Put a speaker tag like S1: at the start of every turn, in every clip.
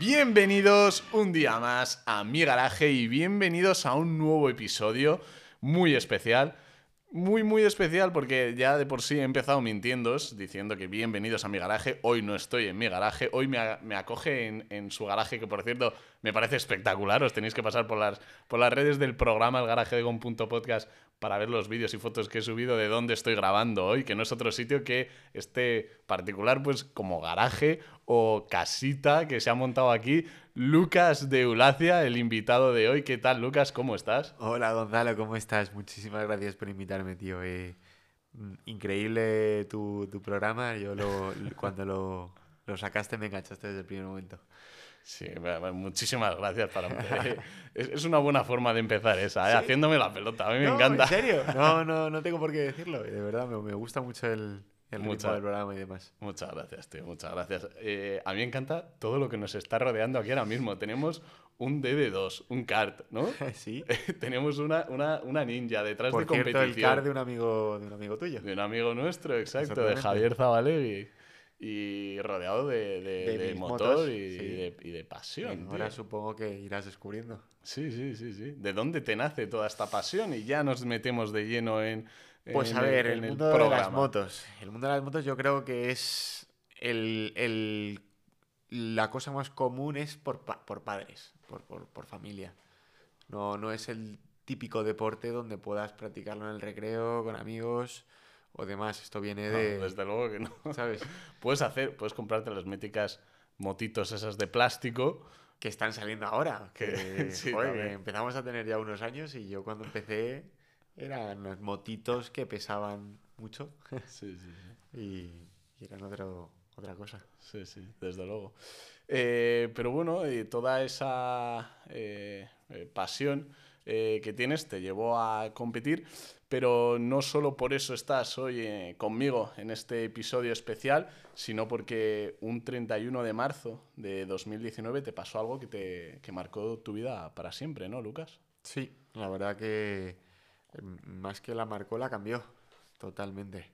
S1: Bienvenidos un día más a mi garaje y bienvenidos a un nuevo episodio muy especial. Muy, muy especial porque ya de por sí he empezado mintiendo, diciendo que bienvenidos a mi garaje. Hoy no estoy en mi garaje, hoy me, acoge en, su garaje, que por cierto me parece espectacular. Os tenéis que pasar por las, por las redes del programa, el garaje de Gon.podcast, para ver los vídeos y fotos que he subido de dónde estoy grabando hoy, que no es otro sitio que este particular, pues como garaje o casita que se ha montado aquí. Lucas de Eulacia, el invitado de hoy. ¿Qué tal, Lucas? ¿Cómo estás?
S2: Hola, Gonzalo, ¿cómo estás? Muchísimas gracias por invitarme, tío. Eh, mm, increíble tu, programa. Yo lo, cuando lo, lo sacaste me enganchaste desde el primer momento.
S1: Sí, muchísimas gracias. Para... es una buena forma de empezar esa, ¿eh? haciéndome la pelota. A mí me encanta.
S2: ¿En serio? No, no, no tengo por qué decirlo. De verdad, me, me gusta mucho el, el mucha, del programa y demás.
S1: Muchas gracias, tío. Muchas gracias. Eh, a mí me encanta todo lo que nos está rodeando aquí ahora mismo. Tenemos un DD2, un kart, ¿no?
S2: Sí.
S1: Tenemos una, una, una, ninja detrás de competición.
S2: el kart de un amigo, de un amigo tuyo.
S1: De un amigo nuestro, exacto, de Javier Zabalegui y rodeado de, de, motor y, de, y, de, pasión.
S2: ahora supongo que irás descubriendo.
S1: Sí, sí, sí, sí. ¿De dónde te nace toda esta pasión? Y ya nos metemos de lleno en.
S2: Pues a ver, el, mundo de las motos. El mundo de las motos yo creo que es el, el la cosa más común es por, por padres, por, por, por, familia. No, no es el típico deporte donde puedas practicarlo en el recreo, con amigos o demás. Esto viene de.
S1: desde luego que no. ¿Sabes? puedes hacer, puedes comprarte las míticas motitos esas de plástico.
S2: Que están saliendo ahora. Que, empezamos a tener ya unos años y yo cuando empecé eran los motitos que pesaban mucho.
S1: Sí, sí,
S2: Y, eran otro, otra cosa.
S1: Sí, sí, desde luego. Eh, pero bueno, toda esa eh, eh, pasión que tienes te llevó a competir pero no solo por eso estás hoy eh, conmigo en este episodio especial, sino porque un 31 de marzo de 2019 te pasó algo que, te, que marcó tu vida para siempre, ¿no, Lucas?
S2: Sí, la verdad que em, más que la marcó, la cambió totalmente.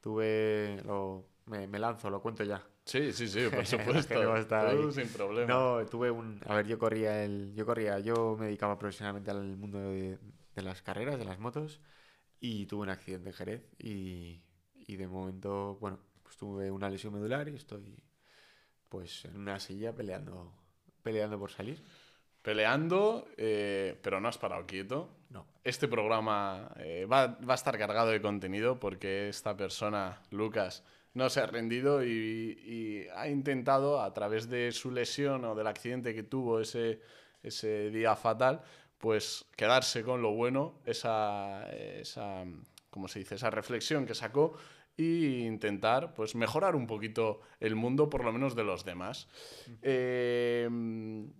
S2: Tuve, lo, me, lanzo, lo cuento ya.
S1: Sí, sí, sí, por supuesto. sin problema.
S2: No, tuve un, a ver, yo corría el, yo corría, yo me dedicaba profesionalmente al mundo de, de las carreras, de las motos y tuve un accidente en Jerez y, y de momento, bueno, pues tuve una lesión medular y estoy pues en una silla peleando, peleando por salir.
S1: Peleando, eh, pero no has parado quieto.
S2: No.
S1: Este programa eh, va, va, a estar cargado de contenido porque esta persona, Lucas, no se ha rendido y, y, ha intentado, a través de su lesión o del accidente que tuvo ese, ese día fatal, pues quedarse con lo bueno, esa, esa, ¿cómo se dice? esa reflexión que sacó e intentar pues mejorar un poquito el mundo, por lo menos de los demás. Em,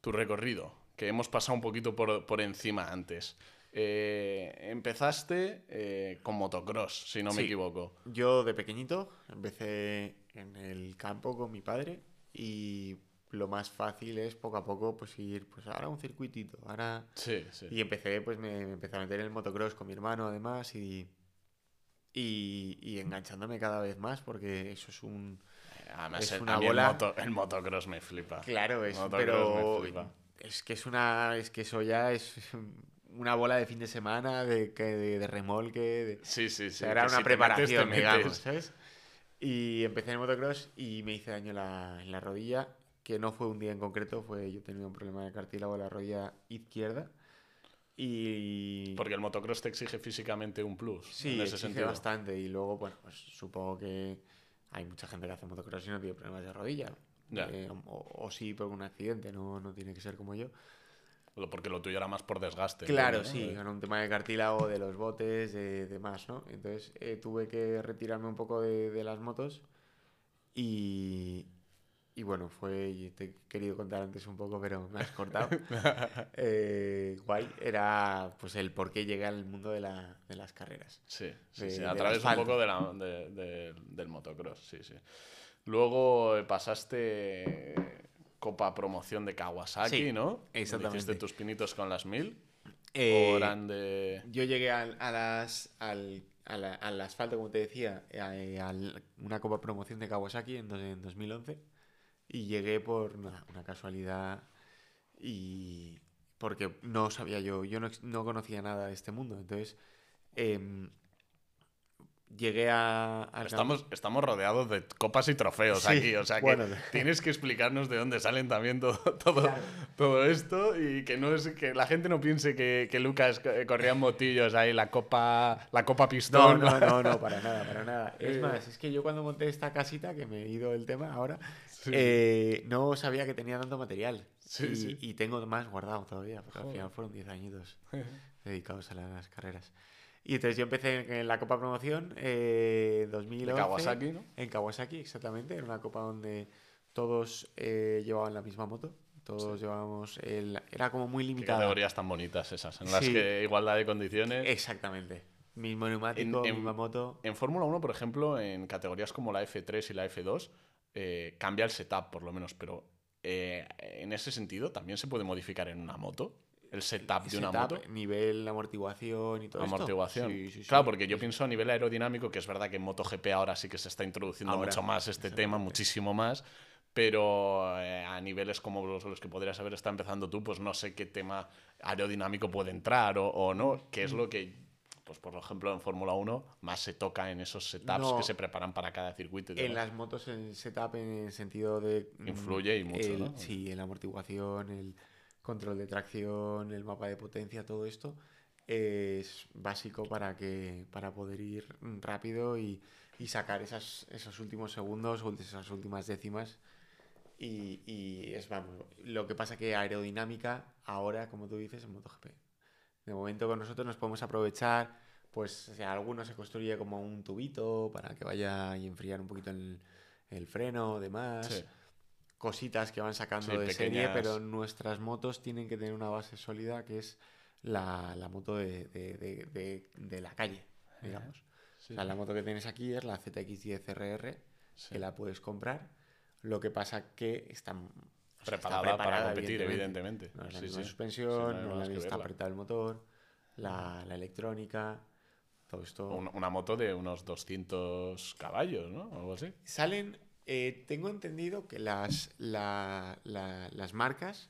S1: tu recorrido, que hemos pasado un poquito por, encima antes. Eh, empezaste eh, con motocross, si no me equivoco.
S2: Yo de pequeñito empecé en el campo con mi padre y lo más fácil es poco a poco pues ir pues ahora un circuitito ahora
S1: sí, sí.
S2: y empecé pues me, empecé a meter en el motocross con mi hermano además y, y, enganchándome cada vez más porque eso es un
S1: es una bola el, motocross me flipa
S2: claro es pero es que es una es que eso ya es una bola de fin de semana de de, de remolque
S1: sí sí sí
S2: era una preparación digamos ¿sabes? y empecé en el motocross y me hice daño la, en la rodilla que no fue un día en concreto, fue yo tenía un problema de cartílago de la rodilla izquierda. Y...
S1: Porque el motocross te exige físicamente un plus.
S2: Sí, en ese exige bastante. Y luego, bueno, pues supongo que hay mucha gente que hace motocross y no tiene problemas de rodilla. Eh, o, sí por un accidente, no, no tiene que ser como yo.
S1: Porque lo tuyo era más por desgaste.
S2: Claro, sí, era un tema de cartílago, de los botes, de demás, ¿no? Entonces eh, tuve que retirarme un poco de, de las motos y, y bueno, fue, y te he querido contar antes un poco, pero me has cortado. eh, guay, era pues el por qué llegué al mundo de, la, de las carreras.
S1: Sí, sí, sí. a través un poco de la, de, del motocross, sí, sí. Luego eh, pasaste Copa Promoción de Kawasaki, ¿no?
S2: Exactamente.
S1: Hiciste tus pinitos con las mil.
S2: Eh, de... Yo llegué a, a las, al, al asfalto, como te decía, a, una Copa Promoción de Kawasaki en, en 2011 Y llegué por una casualidad y porque no sabía yo, yo no, no conocía nada de este mundo. Entonces, em, llegué a... al
S1: Estamos, estamos rodeados de copas y trofeos
S2: Sí,
S1: aquí, o sea que
S2: bueno.
S1: tienes que explicarnos de dónde salen también todo, todo, todo esto y que no es que la gente no piense que, que Lucas eh, corría en motillos ahí, la copa, la copa
S2: No,
S1: pistón.
S2: no, no, no, para nada, para nada. Es
S1: Eh.
S2: más, es que yo cuando monté esta casita, que me he ido el tema ahora,
S1: Sí.
S2: eh, no sabía que tenía tanto material.
S1: Sí,
S2: y, y tengo más guardado todavía, porque al
S1: Joder.
S2: final fueron 10 añitos dedicados a las carreras. Y entonces yo empecé en la Copa Promoción eh, 2011.
S1: De Kawasaki, ¿no?
S2: En Kawasaki, exactamente. Era una copa donde todos eh, llevaban la misma moto. Todos llevábamos. El, era como muy
S1: Qué
S2: limitada.
S1: categorías tan bonitas esas, en las que igualdad de condiciones.
S2: Exactamente. Mismo neumático,
S1: En- en-
S2: misma moto.
S1: En Fórmula 1, por ejemplo, en categorías como la F3 y la F2, eh, cambia el setup por lo menos, pero eh, en ese sentido también se puede modificar en una moto. El setup de una
S2: setup,
S1: moto.
S2: nivel amortiguación y todo esto.
S1: amortiguación.
S2: Sí, sí, sí.
S1: Claro, porque yo pienso a nivel aerodinámico, que es verdad que en MotoGP ahora sí que se está introduciendo
S2: Ahora,
S1: mucho más este tema, muchísimo más. Pero eh, a niveles como los, los que podrías haber estado empezando tú, pues no sé qué tema aerodinámico puede entrar o, o no, que es lo que, pues por ejemplo, en Fórmula 1 más se toca en esos setups
S2: No.
S1: que se preparan para cada circuito. y
S2: En las motos el setup en el sentido de... mm,
S1: Influye y mucho,
S2: el-
S1: ¿no?
S2: Sí, en la amortiguación, el control de tracción, el mapa de potencia, todo esto es básico para que para poder ir rápido y, y sacar esas, esos últimos segundos o esas últimas décimas. Y, y es, vamos, lo que pasa que aerodinámica ahora, como tú dices, en MotoGP. De momento con nosotros nos podemos aprovechar, pues o sea, alguno se construye como un tubito para que vaya y enfriar un poquito el, el freno, demás.
S1: Sí.
S2: Cositas que van sacando
S1: Sí,
S2: de serie, pero nuestras motos tienen que tener una base sólida que es la, la moto de, de- de- la calle, digamos.
S1: Sí,
S2: O sea, la moto que tienes aquí es la ZX10RR,
S1: sí.
S2: que la puedes comprar. Lo que pasa que está, o
S1: preparada, para competir, evidentemente.
S2: No es la suspensión,
S1: no
S2: está apretado el motor, la, la electrónica, todo esto.
S1: Un- Una moto de unos 200 caballos, ¿no? Algo así.
S2: Salen, eh, tengo entendido que las, la- la- las marcas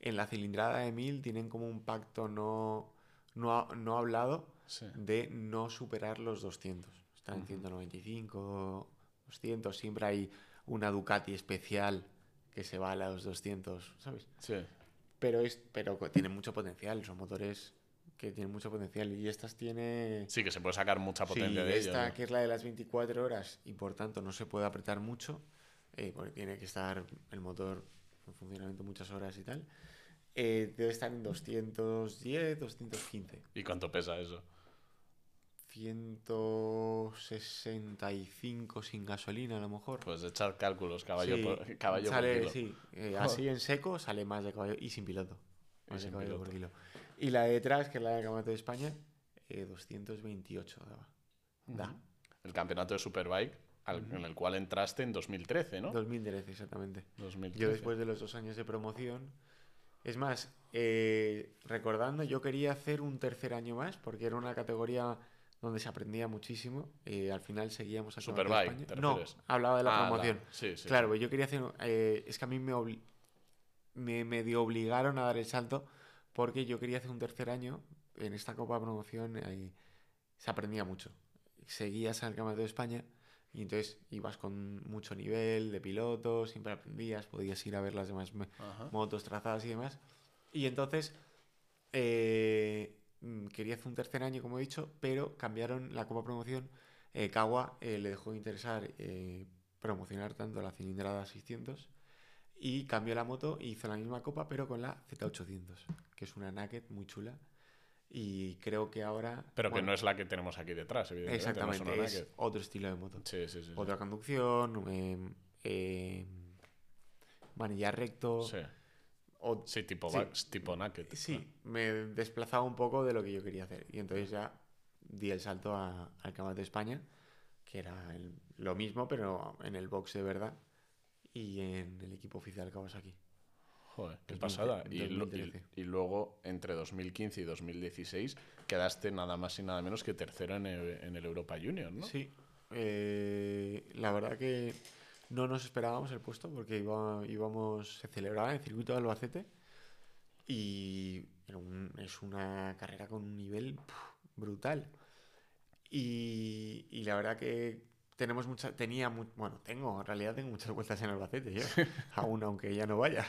S2: en la cilindrada de 1000 tienen como un pacto no, no, no hablado
S1: Sí.
S2: de no superar los 200. Están en 195, 200, siempre hay una Ducati especial que se va a los 200, ¿sabes?
S1: Sí.
S2: Pero, es, pero tienen mucho potencial, son motores que tienen mucho potencial y estas tiene...
S1: Sí, que se puede sacar mucha
S2: Sí,
S1: potencia de ellos.
S2: esta
S1: ¿no?
S2: que es la de las 24 horas y por tanto no se puede apretar mucho, eh, porque tiene que estar el motor en funcionamiento muchas horas y tal, eh, debe estar en 210, 215.
S1: ¿Y cuánto pesa eso?
S2: 165 sin gasolina a lo mejor.
S1: Pues echar cálculos, caballo
S2: Sí,
S1: por, caballo por
S2: sale,
S1: kilo.
S2: sí, eh, así en seco sale más de caballo y sin piloto.
S1: Y
S2: Más de
S1: sin
S2: caballo por
S1: piloto.
S2: kilo. Y la de detrás, que es la del Campeonato de España, eh, 228 daba. Da.
S1: El campeonato de Superbike, al- en el cual entraste en 2013, ¿no?
S2: 2013, exactamente.
S1: 2013.
S2: Yo después de los dos años de promoción, es más, eh, recordando, yo quería hacer un tercer año más porque era una categoría donde se aprendía muchísimo. eh, al final seguíamos a
S1: Superbike, ¿te
S2: No, hablaba de la
S1: Ah,
S2: promoción.
S1: Sí, sí.
S2: claro, pues yo quería hacer. eh, es que a mí me, obli- me medio obligaron a dar el salto porque yo quería hacer un tercer año. En esta Copa de Promoción eh, se aprendía mucho. Seguías al Campeonato de España y entonces ibas con mucho nivel de piloto, siempre aprendías, podías ir a ver las demás
S1: Ajá.
S2: motos trazadas y demás. Y entonces eh, mm, quería hacer un tercer año, como he dicho, pero cambiaron la Copa Promoción. Eh, Kawa eh, le dejó de interesar eh, promocionar tanto la cilindrada 600 y cambió la moto e hizo la misma copa, pero con la Z800, que es una naked muy chula. Y creo que ahora.
S1: Pero que
S2: bueno,
S1: no es la que tenemos aquí detrás, evidentemente.
S2: Exactamente,
S1: no es
S2: otro estilo de moto.
S1: Sí, sí, sí. sí.
S2: Otra conducción, eh, eh, manillar recto.
S1: Sí.
S2: o-
S1: Sí, tipo,
S2: Sí.
S1: tipo naked.
S2: Sí, me desplazaba un poco de lo que yo quería hacer. Y entonces ya di el salto a- al Campeonato de España, que era el- lo mismo, pero en el box de verdad y en el equipo oficial Kawasaki.
S1: Joder, qué
S2: 2000,
S1: pasada. Y, lu-
S2: 2013.
S1: y- y luego, entre 2015 y 2016, quedaste nada más y nada menos que tercero en el, en el Europa Junior, ¿no?
S2: Sí, eh, la verdad que no nos esperábamos el puesto porque iba- íbamos, se celebraba en el circuito de Albacete y un- es una carrera con un nivel brutal. Y, y la verdad que tenemos mucha, tenía, bueno, tengo, en realidad tengo muchas vueltas en Albacete yo, aún aunque ya no vaya.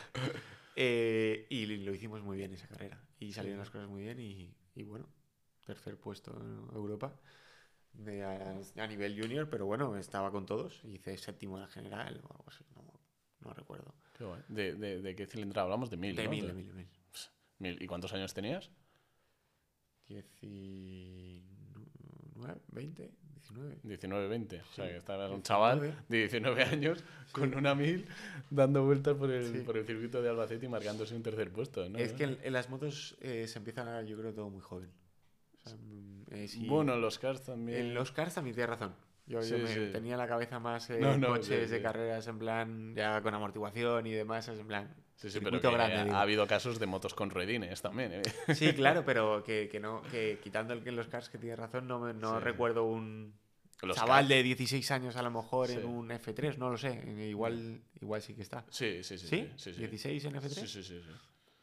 S2: Eh, y lo hicimos muy bien esa carrera y salieron las cosas muy bien y, y bueno, tercer puesto en Europa de a, a nivel junior, pero bueno, estaba con todos. Hice séptimo en la general o algo así, no, no recuerdo.
S1: Qué guay. ¿De, de, de qué cilindrada hablamos? De mil,
S2: De
S1: ¿no?
S2: mil, de mil, de mil.
S1: Mil. ¿Y cuántos años tenías?
S2: 19, 20, 19.
S1: 19, 20. O sea, que estabas un
S2: 19.
S1: chaval de 19 años con una mil dando vueltas por el,
S2: Sí.
S1: por el circuito de Albacete y marcándose un tercer puesto. ¿no?
S2: Es que en, en las motos eh, se empieza a ganar, yo creo, todo muy joven. O sea, mm, eh.
S1: Bueno, los cars también.
S2: En los cars también tienes razón. Yo, me tenía la cabeza más eh,
S1: No, no,
S2: coches de carreras en plan, ya con amortiguación y demás, en plan.
S1: Sí, sí, pero
S2: circuito
S1: que
S2: grande,
S1: ha, habido casos de motos con ruedines también. ¿eh?
S2: Sí, claro, pero que, que no, que quitando el los cars que tienes razón, no, me- no
S1: Sí.
S2: recuerdo un
S1: Los
S2: chaval
S1: cars-
S2: de 16 años a lo mejor
S1: Sí.
S2: en un F3, no lo sé. Igual, igual sí que está.
S1: Sí, sí, sí.
S2: ¿Sí?
S1: sí, sí, sí.
S2: ¿16 en F3?
S1: Sí, sí, sí. sí.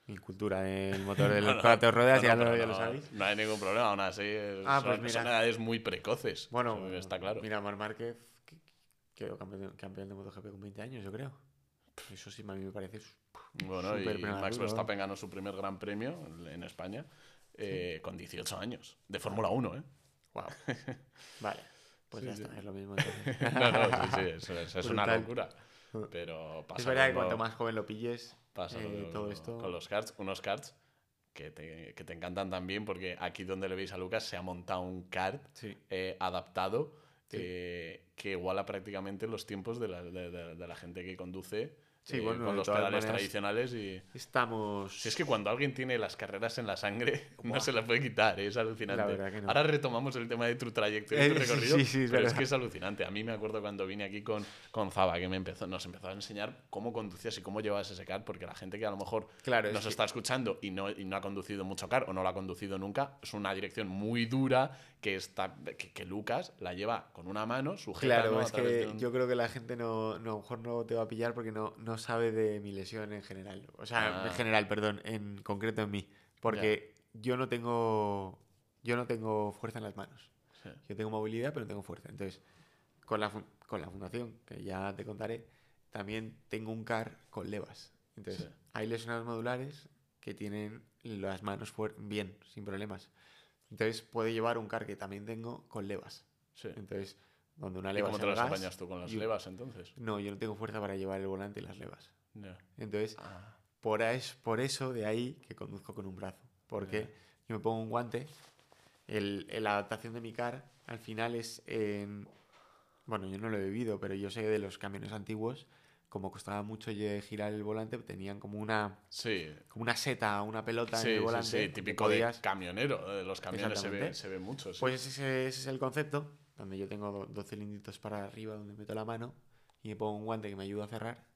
S2: Mi cultura del motor de los
S1: no,
S2: cuatro ruedas,
S1: no,
S2: ya,
S1: no,
S2: lo, ya sabéis.
S1: No hay ningún problema, aún así. es-
S2: Ah,
S1: son,
S2: pues mira.
S1: son edades muy precoces.
S2: Bueno,
S1: eso está claro.
S2: Mira, Mar Márquez que- quedó campeón de, campeón de MotoGP con 20 años, yo creo. Eso sí, a mí me parece.
S1: Bueno, y Max. Verstappen ganó su primer gran premio en España eh, con 18 años, de Fórmula 1, ¿eh?
S2: Wow. Vale. Pues
S1: Sí,
S2: ya
S1: sí.
S2: está, es lo mismo.
S1: No, no, sí, sí, eso es, es una locura. Pero pasa
S2: es verdad que cuanto más joven lo pilles,
S1: pasa
S2: eh,
S1: con-
S2: todo esto.
S1: con los karts, unos karts que te, que te encantan también porque aquí donde le veis a Lucas se ha montado un kart eh, adaptado que iguala prácticamente los tiempos de la, de- de- de la gente que conduce
S2: Sí,
S1: eh,
S2: bueno,
S1: con los pedales
S2: maneras-
S1: tradicionales y
S2: Estamos.
S1: si es que cuando alguien tiene las carreras en la sangre no se las puede quitar, ¿eh? es alucinante.
S2: No.
S1: Ahora retomamos el tema de tu trayectoria y tu
S2: Eh, sí,
S1: recorrido,
S2: sí, sí, es
S1: pero es que es alucinante. A mí me acuerdo cuando vine aquí con, con Zaba, que me empezó, nos empezó a enseñar cómo conducías y cómo llevabas ese car, porque la gente que a lo mejor
S2: Claro, es
S1: nos
S2: que-
S1: está escuchando y no, y no ha conducido mucho car o no lo ha conducido nunca, es una dirección muy dura que, está, que, que Lucas la lleva con una mano, sujeta
S2: Claro, es que
S1: un-
S2: yo creo que la gente no, no, a lo mejor no te va a pillar porque no, no sabe de mi lesión en general. O sea,
S1: Ah.
S2: en general, perdón, en concreto en mí. Porque yo no tengo. Yo no tengo fuerza en las manos.
S1: Sí.
S2: Yo tengo movilidad, pero no tengo fuerza. Entonces, con la, con la fundación, que ya te contaré, también tengo un car con levas. Entonces,
S1: Sí.
S2: hay lesionados modulares que tienen las manos bien, sin problemas. Entonces, puede llevar un car que también tengo con levas.
S1: Sí.
S2: Entonces, donde una
S1: ¿Y
S2: leva
S1: cómo
S2: es
S1: te las
S2: gas,
S1: apañas tú con las
S2: y-
S1: levas entonces?
S2: No, yo no tengo fuerza para llevar el volante y las levas. Entonces,
S1: Ah,
S2: por, es, por eso de ahí que conduzco con un brazo. Porque yo me pongo un guante, el, la adaptación de mi car al final es en... Bueno, yo no lo he vivido, pero yo sé de los camiones antiguos, como costaba mucho girar el volante, tenían como una,
S1: sí,
S2: como una seta, una pelota
S1: sí,
S2: en el
S1: sí,
S2: volante.
S1: sí,
S2: que
S1: típico
S2: podías-
S1: de camionero. De los camiones se ve, se ve mucho. sí.
S2: Pues ese, ese es el concepto, donde yo tengo do- dos cilindritos para arriba donde meto la mano y me pongo un guante que me ayuda a cerrar.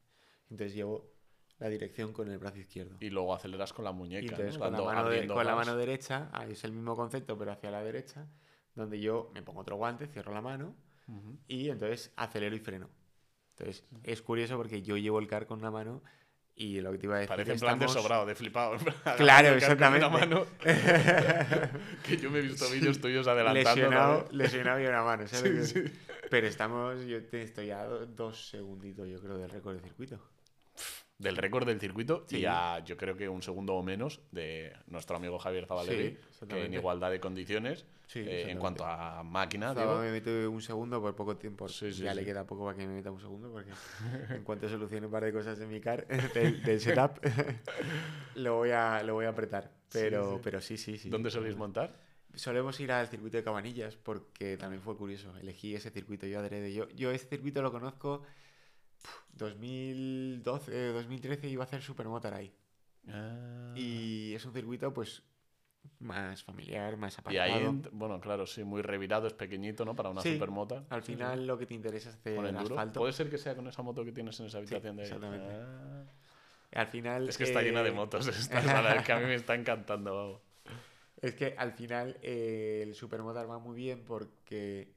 S2: Entonces llevo la dirección con el brazo izquierdo.
S1: Y luego aceleras con la
S2: Y
S1: muñeca.
S2: entonces
S1: ¿no?
S2: con, la mano, de- con la mano derecha, ahí es el mismo concepto, pero hacia la derecha, donde yo me pongo otro guante, cierro la mano y entonces acelero y freno. Entonces es curioso porque yo llevo el car con una mano y lo que te iba a decir
S1: Parece en plan de
S2: estamos-
S1: sobrado, de flipado.
S2: Claro,
S1: con una
S2: exactamente.
S1: mano. que yo me he visto vídeos tuyos adelantando.
S2: lesionado, lesionado y una mano, ¿sabes?
S1: Sí, sí.
S2: Pero estamos, yo te estoy a do- dos segunditos, yo creo, del récord de circuito.
S1: Del récord del circuito y
S2: Sí.
S1: a yo creo que un segundo o menos de nuestro amigo Javier Zabalegui,
S2: Sí,
S1: que en igualdad de condiciones,
S2: Sí,
S1: eh, en cuanto a máquina,
S2: Zaba
S1: digo,
S2: me mete un segundo por poco tiempo. Ya le queda poco para que me meta un segundo porque en cuanto solucione un par de cosas en mi car del, del setup lo voy a lo voy a apretar. Pero
S1: sí.
S2: pero sí, sí, sí.
S1: ¿dónde soléis montar?
S2: Solemos ir al circuito de Cabanillas porque también fue curioso. Elegí ese circuito yo adrede. Yo, yo ese circuito lo conozco 2012, 2013 iba a hacer Supermotor ahí.
S1: Ah.
S2: Y es un circuito pues más familiar, más
S1: Y ahí,
S2: apartado.
S1: bueno, claro, sí, muy revirado, es pequeñito, ¿no? Para una
S2: Sí,
S1: supermota.
S2: Al final lo que te interesa es hacer el asfalto.
S1: Puede ser que sea con esa moto que tienes en esa habitación de ahí.
S2: exactamente.
S1: Ah.
S2: Al final.
S1: Es que está llena de
S2: eh,
S1: motos esta sala, es que a mí me está encantando. vamos.
S2: Es que al final eh, el Supermotor va muy bien porque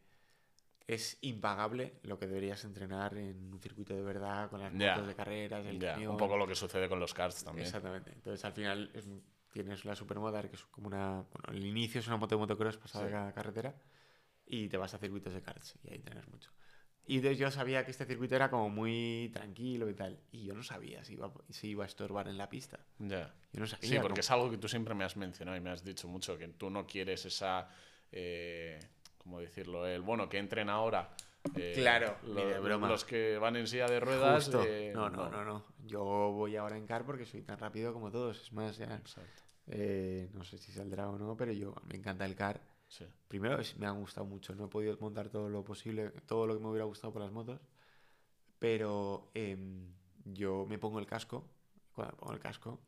S2: es impagable lo que deberías entrenar en un circuito de verdad, con las motos de carreras, el
S1: Ya,
S2: camión.
S1: un poco lo que sucede con los karts también.
S2: Exactamente. Entonces al final es tienes la supermoda, que es como una. Bueno, el inicio es una moto de motocross pasada
S1: Sí.
S2: a carretera y te vas a circuitos de karts y ahí entrenas mucho. Y entonces yo sabía que este circuito era como muy tranquilo y tal. Y yo no sabía si iba, si iba a estorbar en la pista.
S1: Ya.
S2: Yo no sabía.
S1: Sí, porque es algo que tú siempre me has mencionado y me has dicho mucho, que tú no quieres esa, eh, ¿cómo decirlo? El, bueno, que entren ahora eh,
S2: Claro,
S1: lo-
S2: de broma.
S1: los que van en silla de ruedas. Eh,
S2: no, no, no, no. Yo voy ahora en car porque soy tan rápido como todos. Es más, ya. Eh, no sé si saldrá o no, pero yo me encanta el car.
S1: sí.
S2: Primero me ha gustado mucho, no he podido montar todo lo posible, todo lo que me hubiera gustado por las motos, pero em, yo me pongo el casco, cuando me pongo el casco,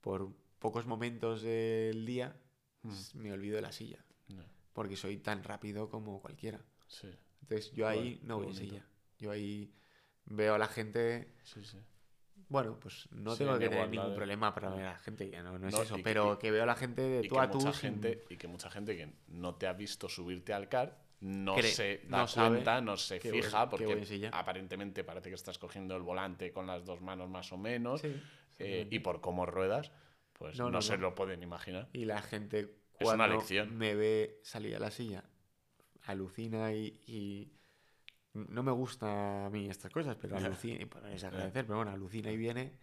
S2: por pocos momentos del día
S1: Mm.
S2: me olvido de la silla,
S1: Ya,
S2: porque soy tan rápido como cualquiera.
S1: sí,
S2: Entonces yo ahí no voy en silla, yo ahí veo a la gente,
S1: sí, sí.
S2: bueno, pues no tengo
S1: en
S2: que tener ningún
S1: de-
S2: problema para ver a la gente, ya no, no es
S1: No,
S2: eso,
S1: que-
S2: pero que veo a la gente de tú a tú
S1: mucha
S2: sin-
S1: gente, y que mucha gente que no te ha visto subirte al car no
S2: Cree-
S1: se da
S2: no sabe
S1: cuenta, no se fija,
S2: que
S1: porque aparentemente parece que estás cogiendo el volante con las dos manos más o menos,
S2: Sí,
S1: eh, y por cómo ruedas, pues
S2: No,
S1: se lo pueden imaginar.
S2: Y la gente
S1: Es una lección.
S2: me ve salir a la silla alucina y, y no me gusta a mí estas cosas, pero alucina, y pero bueno, alucina y viene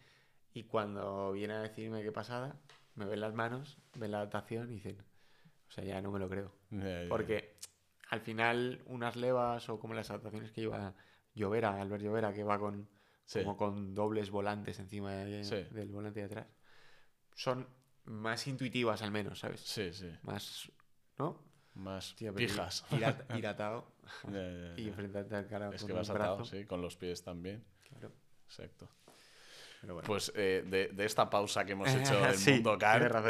S2: y cuando viene a decirme qué pasada, me ven las manos, ven la adaptación y dicen, o sea, ya no me lo creo. Porque al final unas levas o como las adaptaciones que lleva Llovera, Albert Llovera, que va con,
S1: Sí.
S2: como con dobles volantes encima de-
S1: Sí.
S2: del volante de atrás, son más intuitivas al menos, ¿sabes?
S1: Sí, sí.
S2: Más, ¿no?
S1: Más
S2: Tío,
S1: pijas.
S2: ir-
S1: Ya, ya,
S2: y enfrentarte al cara
S1: Es
S2: con
S1: que vas atado, sí, con los pies también.
S2: Claro,
S1: Exacto.
S2: pero bueno.
S1: Pues eh, de, de esta pausa que hemos hecho del
S2: Sí,
S1: mundo car,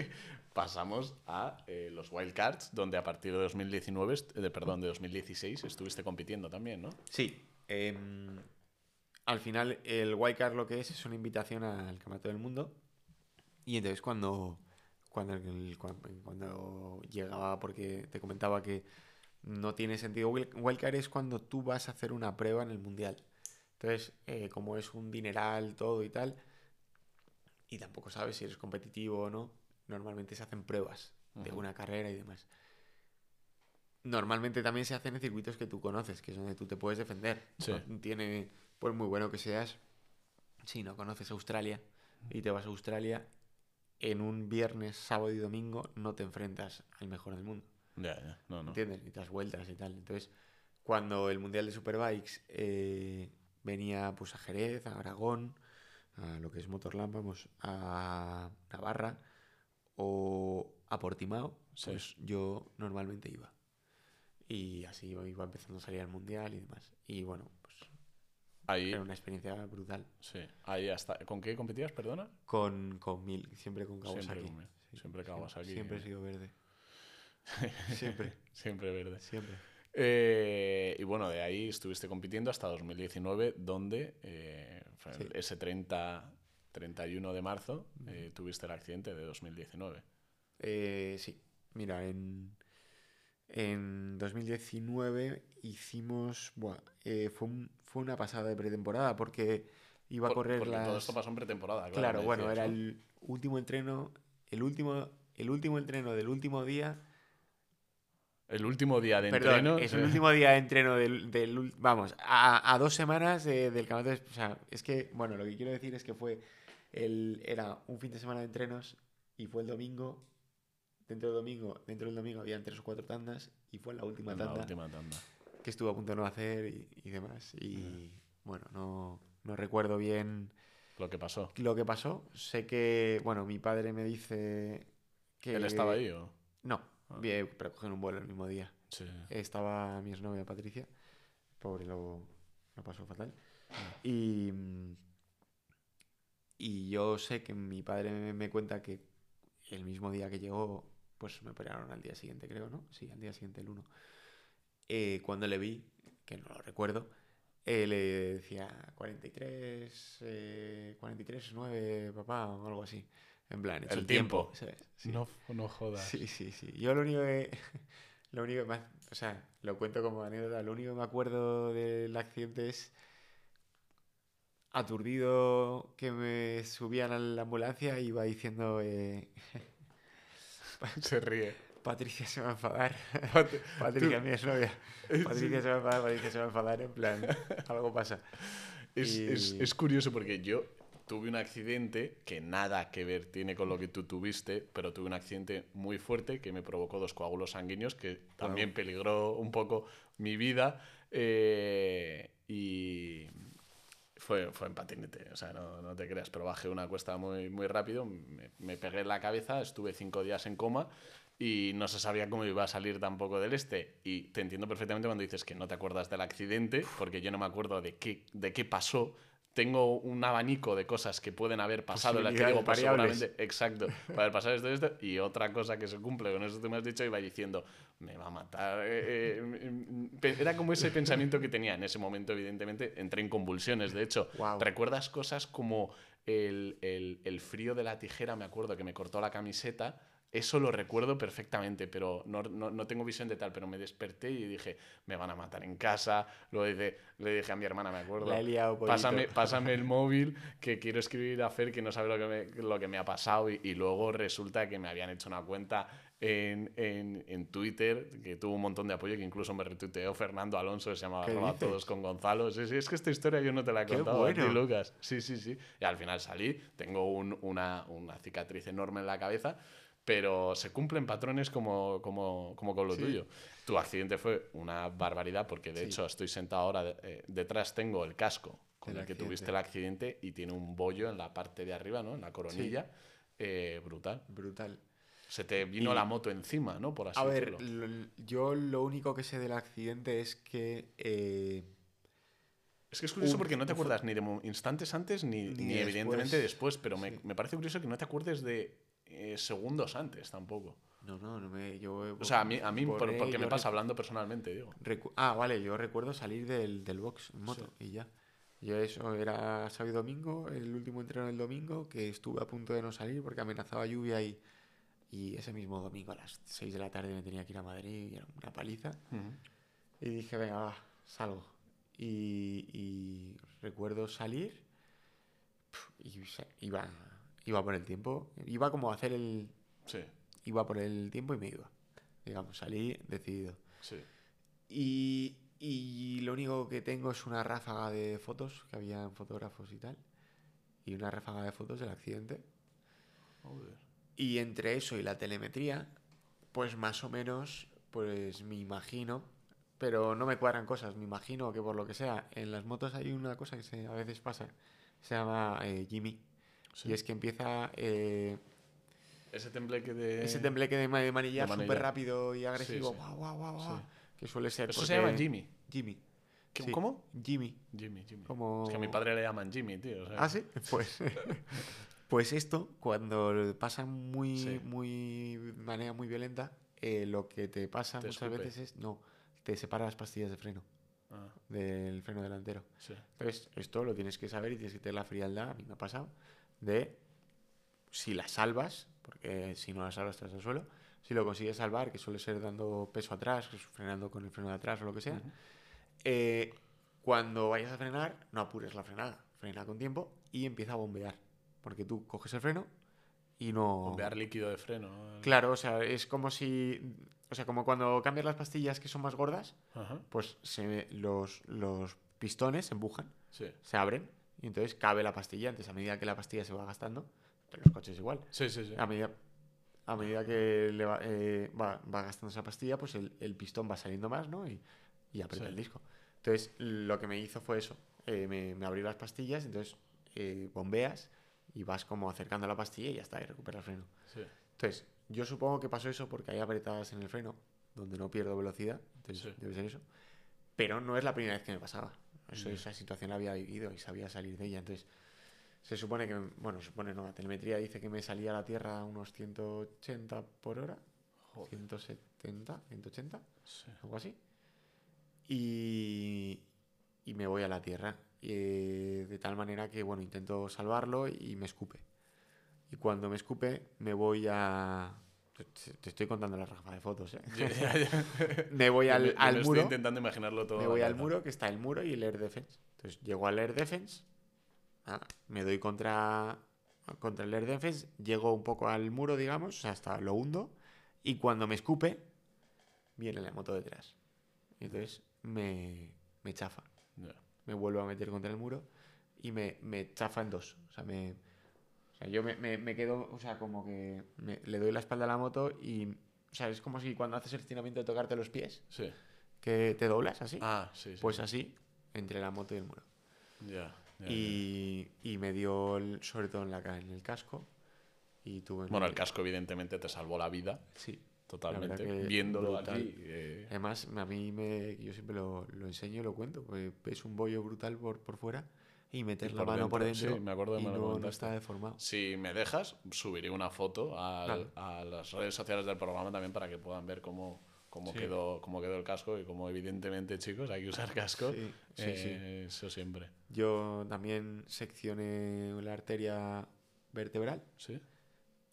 S1: pasamos a eh, los Wildcards, donde a partir de 2019, est- de, perdón, de 2016 estuviste compitiendo también, ¿no?
S2: Sí. em, al final, el Wildcard lo que es es una invitación al Campeonato del Mundo. Y entonces cuando, cuando, el- cuando llegaba, porque te comentaba que no tiene sentido, Wild- Wildcard es cuando tú vas a hacer una prueba en el Mundial. Entonces, eh, como es un dineral todo y tal, y tampoco sabes si eres competitivo o no, normalmente se hacen pruebas de una carrera y demás. Normalmente también se hacen en circuitos que tú conoces, que es donde tú te puedes defender.
S1: Sí.
S2: No tiene, por muy bueno que seas, si no conoces Australia y te vas a Australia, en un viernes, sábado y domingo no te enfrentas al mejor del mundo.
S1: Ya, ya. No, no.
S2: ¿Entiendes? Y das vueltas y tal. Entonces, cuando el Mundial de Superbikes eh, venía pues a Jerez, a Aragón, a lo que es Motorland, vamos, a Navarra o a Portimao,
S1: Sí.
S2: pues yo normalmente iba. Y así iba, iba empezando a salir al Mundial y demás. Y bueno, pues
S1: Ahí,
S2: era una experiencia brutal.
S1: sí. Ahí hasta. ¿Con qué competías, perdona?
S2: Con, con Mil, siempre con Kawasaki.
S1: Siempre con Mil, siempre Kawasaki.
S2: Siempre he sido verde. Siempre,
S1: Siempre verde.
S2: siempre.
S1: Eh, y bueno, de ahí estuviste compitiendo hasta 2019, donde eh,
S2: Sí.
S1: ese 30, 31 de marzo eh, tuviste el accidente de 2019.
S2: Eh, sí, mira, en, en 2019 hicimos. buah, eh, fue, un- fue una pasada de pretemporada porque iba a correr
S1: porque
S2: las.
S1: todo esto pasó en pretemporada, claro.
S2: claro, bueno, era el último entreno. El último, el último entreno del último día.
S1: El último día de
S2: Perdón,
S1: entreno.
S2: es el último día de entreno del. del vamos, a, a dos semanas de- del campeonato. de- O sea, es que, bueno, lo que quiero decir es que fue. El, era un fin de semana de entrenos y fue el domingo. Dentro del domingo, dentro del domingo habían tres o cuatro tandas y fue la última
S1: en la
S2: tanda
S1: última tanda.
S2: Que estuve a punto de no hacer y, y demás. Y bueno, no, no recuerdo bien
S1: Lo que pasó.
S2: lo que pasó. Sé que, bueno, mi padre me dice que...
S1: ¿Él estaba ahí o...?
S2: No,
S1: Ah.
S2: vi- pero cogieron un vuelo el mismo día.
S1: Sí.
S2: Estaba mi exnovia Patricia. Pobre, lo, lo pasó fatal.
S1: Ah.
S2: Y, mm, y yo sé que mi padre me, me cuenta que el mismo día que llegó, pues me operaron al día siguiente, creo, ¿no? Sí, al día siguiente, el 1. Eh, cuando le vi, que no lo recuerdo, eh, le decía 43, eh, 43, 9, papá, o algo así. En plan, hecho
S1: El
S2: el,
S1: tiempo.
S2: ¿sabes? Sí.
S1: No, no jodas.
S2: Sí, sí, sí. Yo lo único que, Lo único que me, o sea, lo cuento como anécdota, lo único que me acuerdo del accidente es aturdido que me subían a la ambulancia y iba diciendo eh,
S1: Se ríe.
S2: Patricia se va a enfadar.
S1: Pat-
S2: Patricia, mi exnovia.
S1: Eh,
S2: Patricia
S1: sí.
S2: se va a enfadar, Patricia se va a enfadar, en plan, algo pasa.
S1: Es, es-
S2: Y-
S1: es curioso porque yo tuve un accidente que nada que ver tiene con lo que tú tuviste, pero tuve un accidente muy fuerte que me provocó dos coágulos sanguíneos que también peligró un poco mi vida eh, y fue, fue en patinete, o sea, no, no te creas, pero bajé una cuesta muy, muy rápido, me, me pegué en la cabeza, estuve cinco días en coma y no se sabía cómo iba a salir tampoco del este. Y te entiendo perfectamente cuando dices que no te acuerdas del accidente, porque yo no me acuerdo de qué, de qué pasó. Tengo un abanico de cosas que pueden haber pasado en las que digo, pues seguramente, exacto, para haber pasado esto y esto. Y otra cosa que se cumple con eso que tú me has dicho, iba diciendo, me va a matar. eh, eh, mm, mm, pe- Era como ese pensamiento que tenía en ese momento, evidentemente. Entré en convulsiones, de hecho.
S2: Guau.
S1: ¿Recuerdas cosas como el, el- el frío de la tijera? Me acuerdo que me cortó la camiseta. Eso lo recuerdo perfectamente, pero no, no- no tengo visión de tal. Pero me desperté y dije, me van a matar en casa. Luego dice- le dije a mi hermana, me acuerdo.
S2: La he liado.
S1: Pásame, pásame el móvil que quiero escribir a Fer que no sabe lo que me, lo que me ha pasado y, y luego resulta que me habían hecho una cuenta en, en, en Twitter que tuvo un montón de apoyo que incluso me retuiteó Fernando Alonso se llamaba
S2: ¿Qué
S1: arroba
S2: dices?
S1: todos con Gonzalo. Sí, sí, es que esta historia yo no te la he
S2: Qué
S1: contado a ti,
S2: bueno.
S1: Lucas. Sí, sí, sí. Y al final salí, tengo un- una, una cicatriz enorme en la cabeza. Pero se cumplen patrones como, como, como con lo
S2: Sí.
S1: tuyo. Tu accidente fue una barbaridad porque de
S2: Sí.
S1: hecho estoy sentado ahora, eh, detrás tengo el casco con
S2: Del
S1: el que tuviste el accidente y tiene un bollo en la parte de arriba, ¿no? En la coronilla. Eh, brutal.
S2: Brutal.
S1: Se te vino
S2: Y-
S1: la moto encima, ¿no? Por así
S2: A ver, lo- yo lo único que sé del accidente es que eh,
S1: Es que es curioso
S2: un-
S1: porque no te acuerdas ni de instantes antes ni,
S2: Ni
S1: ni evidentemente después, pero me,
S2: Sí.
S1: me parece curioso que no te acuerdes de eh, segundos antes tampoco.
S2: no, no, no me yo
S1: O sea, a mí, a mí
S2: por
S1: por- porque me pasa hablando personalmente, digo.
S2: ah, vale, yo recuerdo salir del, del box en moto y ya. Yo eso era sábado y domingo, el último entreno del domingo, que estuve a punto de no salir porque amenazaba lluvia y, y ese mismo domingo a las 6 de la tarde me tenía que ir a Madrid y era una paliza. Y dije, venga, va, salgo. Y, y recuerdo salir y iba, iba por el tiempo. Iba como a hacer el...
S1: Sí,
S2: Iba por el tiempo y me iba. Digamos, salí decidido.
S1: sí.
S2: Y, y lo único que tengo es una ráfaga de fotos, que habían fotógrafos y tal. Y una ráfaga de fotos del accidente.
S1: Joder.
S2: Y entre eso y la telemetría, pues más o menos, pues me imagino, pero no me cuadran cosas, me imagino que por lo que sea, en las motos hay una cosa que se, a veces pasa, se llama eh, Jimmy,
S1: Sí.
S2: y es que empieza eh,
S1: Ese tembleque de...
S2: ese tembleque de, ma- de manillar
S1: manillar.
S2: súper rápido y agresivo,
S1: sí.
S2: guau, guau, guau, guau,
S1: Sí.
S2: que suele ser...
S1: Eso se
S2: porque-
S1: llama Jimmy.
S2: Jimmy.
S1: ¿Qué-
S2: sí,
S1: ¿Cómo?
S2: Jimmy.
S1: Jimmy, Jimmy.
S2: Como...
S1: Es que a mi padre le llaman Jimmy, tío. o sea.
S2: Ah, sí, pues, pues esto, cuando pasa muy,
S1: Sí.
S2: muy, de manera muy violenta, eh, lo que te pasa
S1: Te
S2: muchas
S1: escupe.
S2: veces es, no, te separa las pastillas de freno,
S1: Ah,
S2: del freno delantero.
S1: sí.
S2: Entonces, esto lo tienes que saber y tienes que tener la frialdad, a mí me ha pasado, de si la salvas, porque si no la salvas estás al suelo, si lo consigues salvar, que suele ser dando peso atrás, frenando con el freno de atrás o lo que sea,
S1: Ujú.
S2: eh, cuando vayas a frenar, no apures la frenada. Frena con tiempo y empieza a bombear. Porque tú coges el freno y no.
S1: Bombear líquido de freno. ¿no?
S2: Claro, o sea, es como si. O sea, como cuando cambias las pastillas que son más gordas,
S1: Ajá.
S2: pues se, los, los pistones se empujan,
S1: Sí.
S2: se abren y entonces cabe la pastilla. Entonces, a medida que la pastilla se va gastando, los coches igual.
S1: Sí, sí, sí.
S2: A medida, a medida que le va, eh, va, va gastando esa pastilla, pues el, el pistón va saliendo más, ¿no? Y, y aprieta
S1: Sí.
S2: el disco. Entonces, lo que me hizo fue eso. eh, me, me abrí las pastillas, entonces eh, bombeas y vas como acercando la pastilla y ya está, y recuperas el freno.
S1: Sí.
S2: Entonces, yo supongo que pasó eso porque hay apretadas en el freno, donde no pierdo velocidad, entonces
S1: Sí.
S2: debe ser eso. Pero no es la primera vez que me pasaba. Eso. Esa situación la había vivido y sabía salir de ella. Entonces, se supone que, bueno, se supone no, la telemetría dice que me salía a la Tierra a unos 180 por hora,
S1: Joder.
S2: 170, 180,
S1: Sí.
S2: algo así. Y, y me voy a la Tierra. eh, de tal manera que, bueno, intento salvarlo y me escupe. Y cuando me escupe, me voy a... Te estoy contando la rafa de fotos, ¿eh? Me voy al,
S1: me- yo
S2: al
S1: me
S2: muro.
S1: Estoy intentando imaginarlo todo.
S2: Me voy al muro, que está el muro y el air defense. Entonces llego al air defense, nada, me doy contra, contra el air defense, llego un poco al muro, digamos, o sea, hasta lo hundo, y cuando me escupe, viene la moto detrás. Y entonces me, me chafa, me vuelvo a meter contra el muro y me, me chafa en dos. O sea, me, sea yo me, me- me quedo, o sea, como que me- le doy la espalda a la moto y, o sea, es como si cuando haces el estiramiento de tocarte los pies,
S1: Sí.
S2: que te doblas así.
S1: Ah, sí, sí.
S2: Pues así, entre la moto y el muro.
S1: Ya.
S2: Y, y me dio, el- sobre todo en, la, en el casco. Y tuve.
S1: Bueno, el casco evidentemente te salvó la vida
S2: Sí.
S1: totalmente. Viéndolo aquí. eh,
S2: Además, a mí me, yo siempre lo, lo enseño y lo cuento. Porque ves un bollo brutal por, por fuera y meter
S1: Y
S2: la mano por
S1: dentro, sí, me acuerdo que
S2: y
S1: me lo
S2: no, no está deformado.
S1: Si me dejas, subiré una foto al- a las redes sociales del programa también para que puedan ver cómo, cómo,
S2: Sí.
S1: quedó, cómo quedó el casco y cómo evidentemente, chicos, hay que usar casco.
S2: Sí,
S1: Eh. Eso siempre.
S2: Yo también seccioné la arteria vertebral
S1: ¿Sí?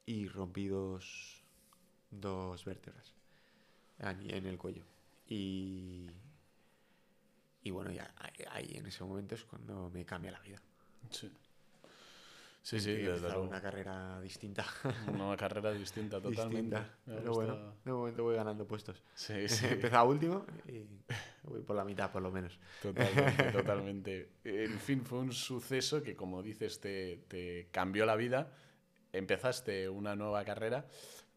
S2: y rompí dos, dos vértebras en el cuello. Y, y bueno, ya ahí, en ese momento es cuando me cambia la vida.
S1: Sí. Sí, sí, desde luego.
S2: una carrera distinta.
S1: Una carrera distinta totalmente.
S2: distinta. Pero bueno, de momento voy ganando puestos.
S1: Sí, sí.
S2: He empezado último y voy por la mitad por lo menos.
S1: Totalmente, totalmente. En fin, fue un suceso que, como dices, te, te cambió la vida. Empezaste una nueva carrera,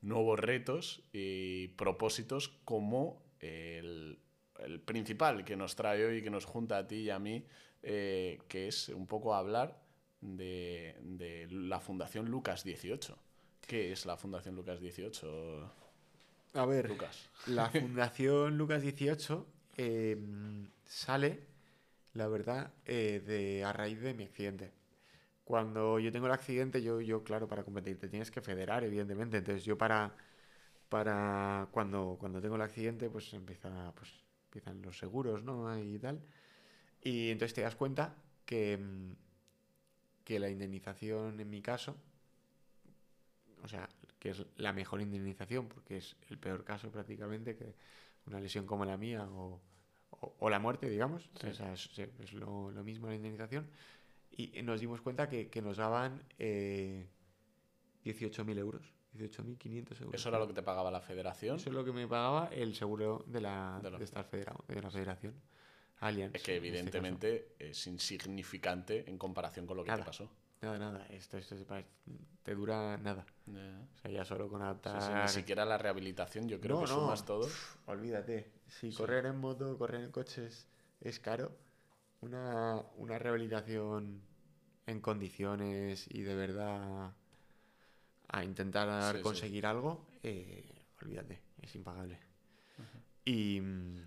S1: nuevos retos y propósitos como el, el principal que nos trae hoy, que nos junta a ti y a mí, eh, que es un poco hablar de, de la Fundación Lucas 18. ¿Qué es la Fundación Lucas 18,
S2: A ver,
S1: Lucas?
S2: la Fundación Lucas 18 eh, sale, la verdad, eh, de, a raíz de mi accidente. Cuando yo tengo el accidente, yo, yo, claro, para competir te tienes que federar, evidentemente. Entonces yo para, para cuando, cuando tengo el accidente, pues, empieza, pues empiezan los seguros, ¿no? Y tal. Y entonces te das cuenta que, mm, que la indemnización en mi caso, o sea, que es la mejor indemnización, porque es el peor caso prácticamente, que una lesión como la mía o, o- o la muerte, digamos,
S1: Sí.
S2: o sea, es, es lo, lo mismo la indemnización. Y nos dimos cuenta que, que nos daban eh, 18.000 euros, 18.500 euros.
S1: Eso era lo que te pagaba la federación.
S2: Eso es lo que me pagaba el seguro de, la,
S1: De
S2: estar federado, de la federación. Allianz.
S1: Es que
S2: este
S1: evidentemente es insignificante en comparación con lo que te pasó.
S2: Nada, nada. Esto, esto te dura nada. O sea, ya solo con adaptar.
S1: sí, ni siquiera la rehabilitación, yo creo
S2: No,
S1: que
S2: no.
S1: sumas todo.
S2: Olvídate. Si
S1: Sí.
S2: correr en moto, correr en coches es caro, una, una rehabilitación en condiciones y de verdad a intentar
S1: Sí, sí.
S2: conseguir algo, eh, olvídate, es impagable. Y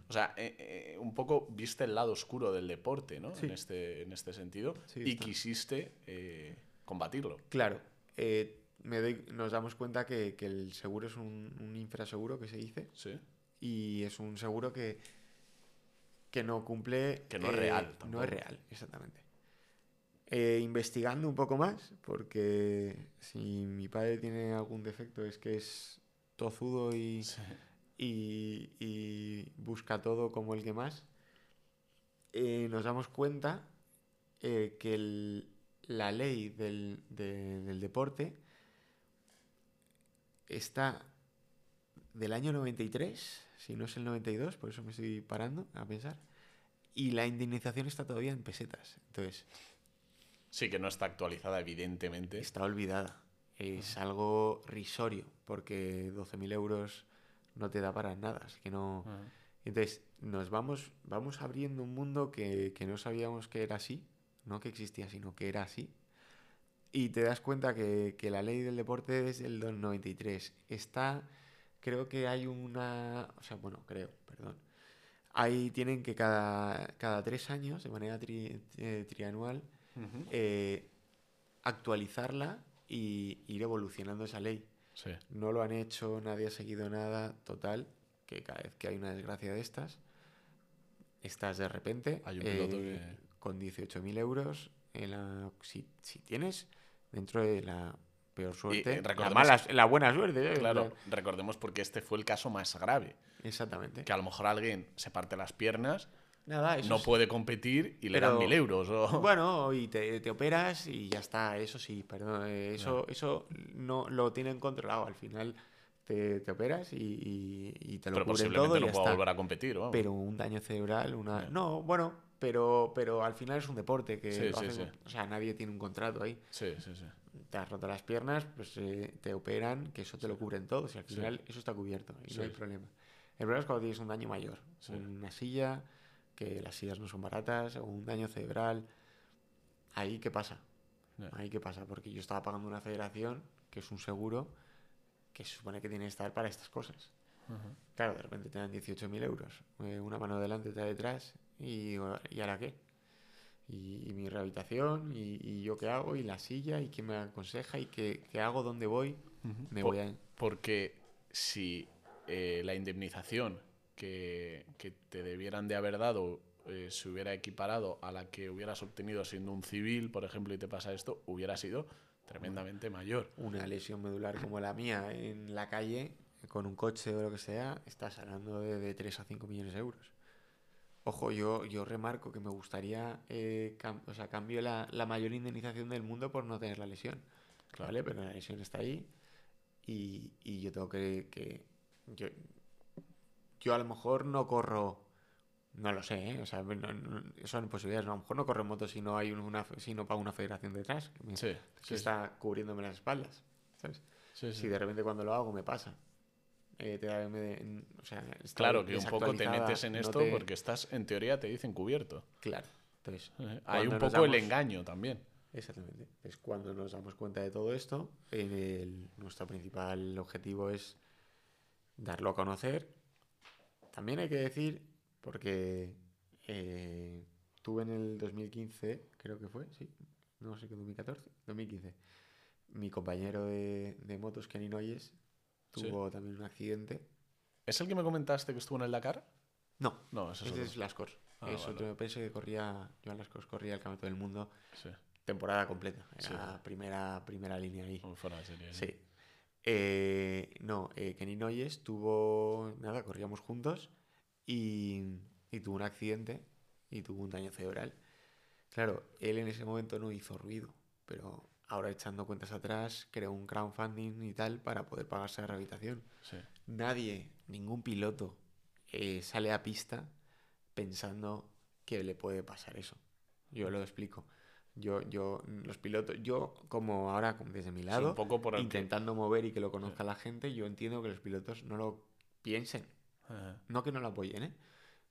S1: O sea, eh, eh, un poco viste el lado oscuro del deporte, ¿no?
S2: Sí.
S1: En, este, en este sentido.
S2: Sí,
S1: y
S2: está.
S1: quisiste eh, combatirlo.
S2: claro, eh, me doy- nos damos cuenta que, que el seguro es un, un infraseguro que se dice
S1: Sí.
S2: y es un seguro que, que no cumple...
S1: Que no es real
S2: No es real, exactamente. Eh, investigando un poco más, porque si mi padre tiene algún defecto es que es tozudo y,
S1: Sí.
S2: y, y busca todo como el que más, eh, nos damos cuenta eh, que el- la ley del, de- del deporte está del año 93, si no es el 92, por eso me estoy parando a pensar, y la indemnización está todavía en pesetas. Entonces,
S1: Sí, que no está actualizada, evidentemente.
S2: está olvidada. Es algo risorio, porque 12.000 euros no te da para nada. Así que no.
S1: Ajá.
S2: Entonces, nos vamos, vamos abriendo un mundo que, que no sabíamos que era así, no que existía, sino que era así. Y te das cuenta que, que la ley del deporte es del 93. Está, creo que hay una, o sea, bueno, creo, perdón. Ahí tienen que cada, cada tres años, de manera tri- eh, trianual, Eh, actualizarla y ir evolucionando esa ley.
S1: Sí.
S2: No lo han hecho, nadie ha seguido nada, total, que cada vez que hay una desgracia de estas, estás de repente
S1: Hay un piloto
S2: eh,
S1: que-
S2: con 18.000 euros, en la, si, si tienes, dentro de la peor suerte. la,
S1: recordemos-
S2: mala, la buena suerte. ¿eh?
S1: Claro, recordemos porque este fue el caso más grave.
S2: Exactamente.
S1: Que a lo mejor alguien se parte las piernas,
S2: Nada, eso
S1: no
S2: es-
S1: puede competir y le
S2: Pero-
S1: dan mil euros. O...
S2: Bueno, y te, te operas y ya está, eso sí, perdón, eh, eso, eso no lo tienen controlado. Al final te, te operas y, y- y te lo
S1: pero
S2: cubren todo y
S1: no
S2: ya
S1: pueda
S2: está.
S1: volver a competir. vamos.
S2: Pero un daño cerebral, una... No, bueno, pero, pero al final es un deporte que
S1: Sí, sí,
S2: hacen-
S1: sí.
S2: O sea, nadie tiene un contrato ahí.
S1: Sí, sí, sí.
S2: Te has roto las piernas, pues eh, te operan, que eso te lo cubren todos y al
S1: Sí.
S2: final eso está cubierto y no hay problema. El problema es cuando tienes un daño mayor, una silla, que las sillas no son baratas, o un daño cerebral. Ahí, ¿qué pasa?
S1: Ya.
S2: Ahí, ¿qué pasa? Porque yo estaba pagando una federación, que es un seguro, que se supone que tiene que estar para estas cosas.
S1: Ujú.
S2: Claro, de repente te dan 18.000 euros, eh, una mano delante, otra detrás, y, digo, ¿y ahora qué? Y, y mi rehabilitación, y, y yo qué hago, y la silla, y quién me aconseja, y qué, qué hago, dónde voy, me
S1: Po-
S2: voy a...
S1: Porque si eh, la indemnización que, que te debieran de haber dado eh, se hubiera equiparado a la que hubieras obtenido siendo un civil, por ejemplo, y te pasa esto, hubiera sido tremendamente mayor.
S2: Una lesión medular como la mía en la calle, con un coche o lo que sea, estás hablando de, de 3 a 5 millones de euros. Ojo, yo, yo remarco que me gustaría, eh, o sea, cambio la, la mayor indemnización del mundo por no tener la lesión.
S1: Claro.
S2: ¿Vale? Pero la lesión está ahí y, y yo tengo que, que- yo, yo a lo mejor no corro, no lo sé, ¿eh? O sea, no- no- son posibilidades. A lo mejor no corro en moto si no hay una, si no pago una federación detrás que, me-
S1: Sí,
S2: que
S1: sí, sí.
S2: está cubriéndome las espaldas, ¿sabes? Si de repente cuando lo hago me pasa. eh, te da- me- o sea,
S1: Claro, que un poco te metes en
S2: no
S1: esto
S2: te-
S1: porque estás, en teoría, te dicen cubierto.
S2: Claro. Entonces,
S1: Eh, Hay un poco el
S2: damos-
S1: engaño también.
S2: Exactamente. Es cuando nos damos cuenta de todo esto, el- nuestro principal objetivo es darlo a conocer. También hay que decir, porque eh, tuve en el 2015, creo que fue, sí, no sé qué, 2014, 2015, mi compañero de, de motos, Kenny Noyes,
S1: Sí.
S2: tuvo también un accidente.
S1: ¿Es el que me comentaste que estuvo en el Dakar?
S2: No,
S1: No, ese es
S2: ese
S1: otro.
S2: es Lascors.
S1: Ah,
S2: es
S1: vale.
S2: otro, yo pensé que corría, Joan Lascors corría el Campeonato del Mundo
S1: Sí,
S2: temporada completa.
S1: Sí.
S2: Era primera, primera línea ahí.
S1: fuera de serie.
S2: Sí. Eh, no, eh, Kenny Noyes tuvo. Nada, corríamos juntos y, y tuvo un accidente y tuvo un daño cerebral. Claro, él en ese momento no hizo ruido, pero ahora echando cuentas atrás, creó un crowdfunding y tal para poder pagarse la rehabilitación.
S1: Sí.
S2: Nadie, ningún piloto eh, sale a pista pensando que le puede pasar eso. Yo lo explico. Yo, yo, los pilotos, yo como ahora desde mi
S1: Sí,
S2: lado,
S1: un poco por el que-
S2: intentando mover y que lo conozca la gente, yo entiendo que los pilotos no lo piensen.
S1: Ajá.
S2: No que no lo apoyen, ¿eh?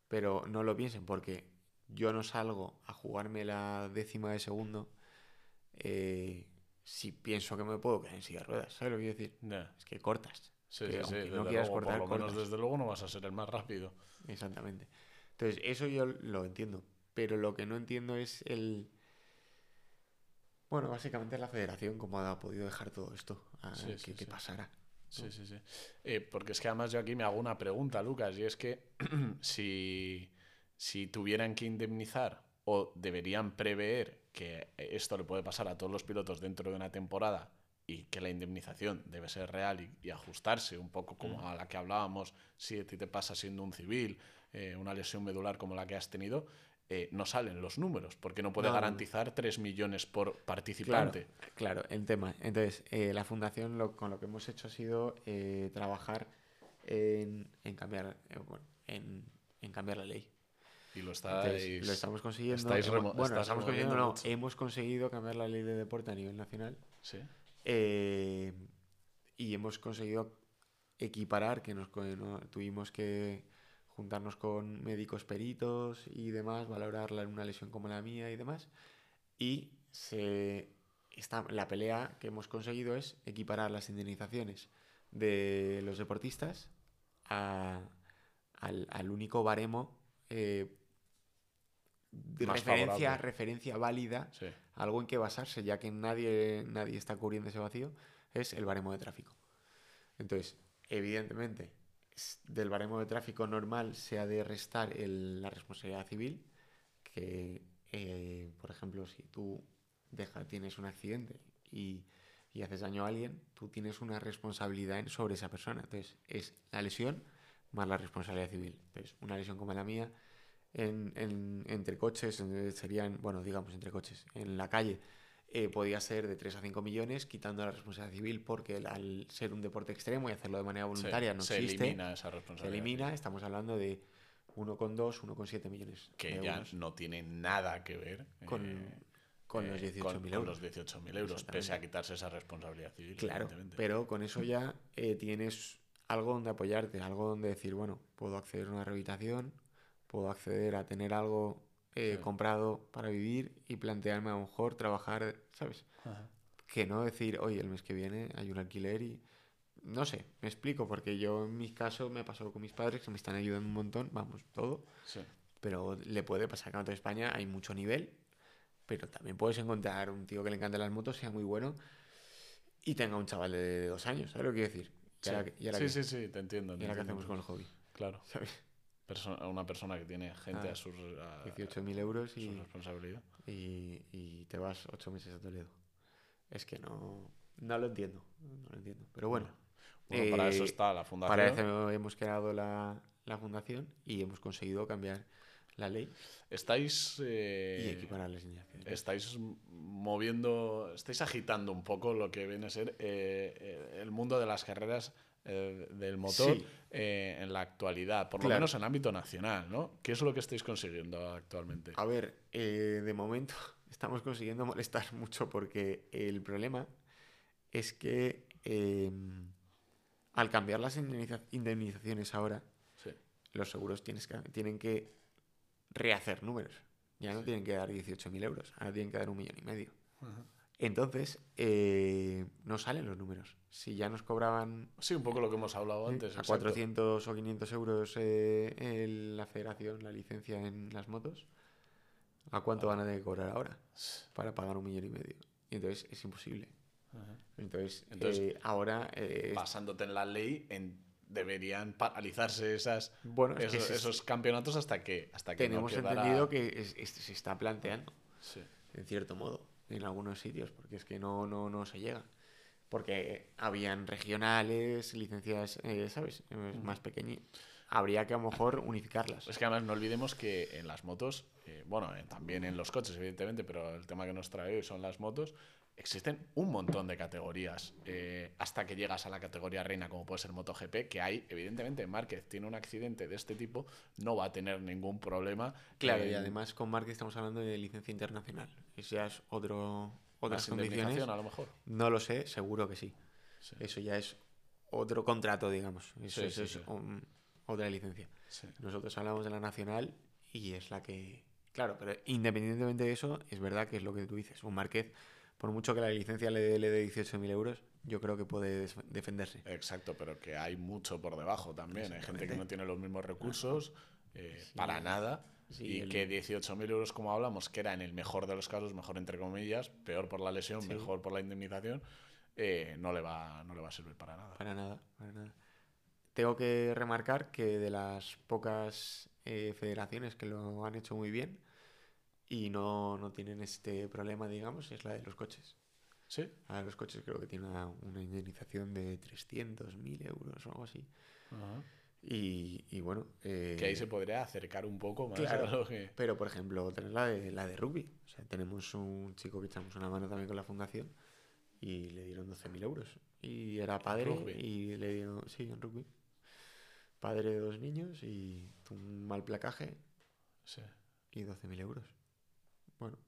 S2: Pero no lo piensen porque yo no salgo a jugarme la décima de segundo eh, si pienso que me puedo quedar en silla de ruedas. ¿Sabes lo que quiero decir? Es que cortas.
S1: Sí,
S2: Que
S1: sí, sí.
S2: aunque no quieras
S1: luego,
S2: cortar,
S1: por lo menos desde luego no vas a ser el más rápido.
S2: Exactamente. Entonces, eso yo lo entiendo. Pero lo que no entiendo es el. Bueno, básicamente la federación, cómo ha podido dejar todo esto a
S1: Sí,
S2: que,
S1: sí,
S2: que
S1: sí.
S2: pasara.
S1: Sí, sí, sí. Eh, porque es que además yo aquí me hago una pregunta, Lucas, y es que si, si tuvieran que indemnizar o deberían prever que esto le puede pasar a todos los pilotos dentro de una temporada y que la indemnización debe ser real y, y ajustarse un poco como a la que hablábamos, si a ti te pasa siendo un civil, eh, una lesión medular como la que has tenido, eh, no salen los números, porque no puede
S2: No,
S1: garantizar 3 millones por
S2: Claro,
S1: participante.
S2: claro, el tema. Entonces, eh, la fundación lo, con lo que hemos hecho ha sido eh, trabajar en, en cambiar eh, bueno, en, en cambiar la ley.
S1: Y lo
S2: Entonces,
S1: estáis...
S2: lo estamos consiguiendo.
S1: estáis
S2: Hemos- bueno, estamos consiguiendo, no, hemos conseguido cambiar la ley de deporte a nivel nacional.
S1: Sí.
S2: Eh, y hemos conseguido equiparar, que nos, no- tuvimos que juntarnos con médicos peritos y demás, valorarla en una lesión como la mía y demás. Y se, está, la pelea que hemos conseguido es equiparar las indemnizaciones de los deportistas a- al, al único baremo eh, de referencia,
S1: favorable.
S2: referencia válida
S1: Sí.
S2: algo en que basarse, ya que nadie, nadie está cubriendo ese vacío, es el baremo de tráfico. Entonces, evidentemente, del baremo de tráfico normal se ha de restar el- la responsabilidad civil, que, eh, por ejemplo, si tú deja, tienes un accidente y, y haces daño a alguien, tú tienes una responsabilidad sobre esa persona. Entonces, es la lesión más la responsabilidad civil. Entonces, una lesión como la mía, en, en- entre coches, serían, bueno, digamos, entre coches, en la calle, eh, podía ser de 3 a 5 millones, quitando la responsabilidad civil, porque el- al ser un deporte extremo y hacerlo de manera voluntaria no
S1: se
S2: existe.
S1: elimina esa
S2: se
S1: responsabilidad.
S2: elimina, estamos hablando de 1,2, 1,7 millones
S1: Que ya
S2: euros
S1: no tiene nada que ver
S2: con,
S1: eh,
S2: con
S1: eh,
S2: los 18.000
S1: con- con
S2: euros.
S1: los 18.000 euros, pese a quitarse esa responsabilidad civil.
S2: Claro, pero con eso ya eh, tienes algo donde apoyarte, algo donde decir, bueno, puedo acceder a una rehabilitación, puedo acceder a tener algo eh,
S1: Sí.
S2: comprado para vivir y plantearme a lo mejor trabajar, ¿sabes?
S1: Ajá.
S2: Que no decir, oye, el mes que viene hay un alquiler y... No sé, me explico, porque yo en mi caso me ha pasado con mis padres que me están ayudando un montón, vamos, todo,
S1: Sí.
S2: pero le puede pasar que en toda España hay mucho nivel, pero también puedes encontrar un tío que le encante las motos, sea muy bueno y tenga un chaval de dos años, ¿sabes lo que quiero decir? Y
S1: Sí,
S2: ahora, y ahora
S1: sí,
S2: que-
S1: sí, sí, te entiendo.
S2: y ahora qué hacemos con el hobby,
S1: Claro.
S2: ¿sabes?
S1: Perso- una persona que tiene gente
S2: Ah,
S1: a su, a-
S2: 18.000 euros y,
S1: responsabilidad.
S2: y, y te vas ocho meses a Toledo. Es que no, no lo entiendo, no lo entiendo. Pero bueno,
S1: Bueno, para eso
S2: eh,
S1: está la fundación.
S2: para eso hemos creado la, la fundación y hemos conseguido cambiar la ley
S1: Estáis,
S2: y
S1: eh,
S2: equiparar las indemnizaciones.
S1: estáis moviendo, estáis agitando un poco lo que viene a ser eh, eh, el mundo de las carreras eh, del motor
S2: Sí.
S1: eh, en la actualidad, por lo menos en ámbito nacional, ¿no? ¿Qué es lo que estáis consiguiendo actualmente?
S2: A ver, eh, de momento estamos consiguiendo molestar mucho porque el problema es que eh, al cambiar las indemniza- indemnizaciones ahora,
S1: Sí.
S2: los seguros tienes que- tienen que rehacer números. Ya no tienen que dar 18.000 euros, ahora tienen que dar un millón y medio. Entonces, eh, no salen los números. Si ya nos cobraban
S1: Sí, un poco lo que hemos hablado antes.
S2: a
S1: exacto.
S2: 400 o 500 euros eh, el- la federación, la licencia en las motos, ¿a cuánto van a tener que cobrar ahora para pagar un millón y medio? Y entonces es imposible.
S1: Ajá.
S2: Entonces,
S1: Entonces,
S2: eh, ahora... eh,
S1: Basándote en la ley, en- deberían paralizarse esas,
S2: bueno, es que
S1: esos,
S2: se-
S1: esos campeonatos hasta que, hasta que no
S2: tenemos
S1: quedara-
S2: entendido que es- es- se está planteando.
S1: Sí.
S2: en cierto modo, en algunos sitios, porque es que no, no, no se llega. Porque habían regionales, licencias, eh, ¿sabes? Eh, Más pequeñas. Habría que a lo mejor unificarlas.
S1: Es que además no olvidemos que en las motos, eh, bueno, eh, también en los coches, evidentemente, pero el tema que nos trae hoy son las motos, existen un montón de categorías eh, hasta que llegas a la categoría reina, como puede ser MotoGP, que hay, evidentemente, Márquez tiene un accidente de este tipo, no va a tener ningún problema.
S2: Claro, y
S1: en
S2: además con Marque estamos hablando de licencia internacional. Ya es otro, otras condiciones.
S1: a lo mejor.
S2: No lo sé, seguro que sí.
S1: Sí.
S2: Eso ya es otro contrato, digamos. Eso,
S1: Sí,
S2: eso
S1: sí,
S2: es un- otra licencia. Nosotros hablamos de la nacional y es la que. Claro, pero independientemente de eso, es verdad que es lo que tú dices. Un Márquez, por mucho que la licencia le dé, dé 18.000 euros, yo creo que puede defenderse.
S1: Exacto, pero que hay mucho por debajo también. Hay gente que no tiene los mismos recursos eh, para nada.
S2: Sí,
S1: y
S2: el-
S1: que 18.000 euros, como hablamos, que era en el mejor de los casos, mejor entre comillas, peor por la lesión,
S2: Sí.
S1: mejor por la indemnización, eh, no, le va, no le va a servir para nada.
S2: Para nada, para nada. Tengo que remarcar que de las pocas eh, federaciones que lo han hecho muy bien y no, no tienen este problema, digamos, es la de los coches.
S1: ¿Sí?
S2: La de los coches creo que tiene una, una indemnización de 300.000 euros o algo así. Y, y bueno. eh,
S1: Que ahí se podría acercar un poco más
S2: Claro.
S1: a lo que...
S2: Pero, por ejemplo, otra es la de, la de rugby. O sea, tenemos un chico que echamos una mano también con la fundación y le dieron 12.000 euros. Y era padre
S1: Rugby.
S2: y le dieron, sí, en rugby. Padre de dos niños y un mal placaje
S1: Sí.
S2: y 12.000 euros. Bueno,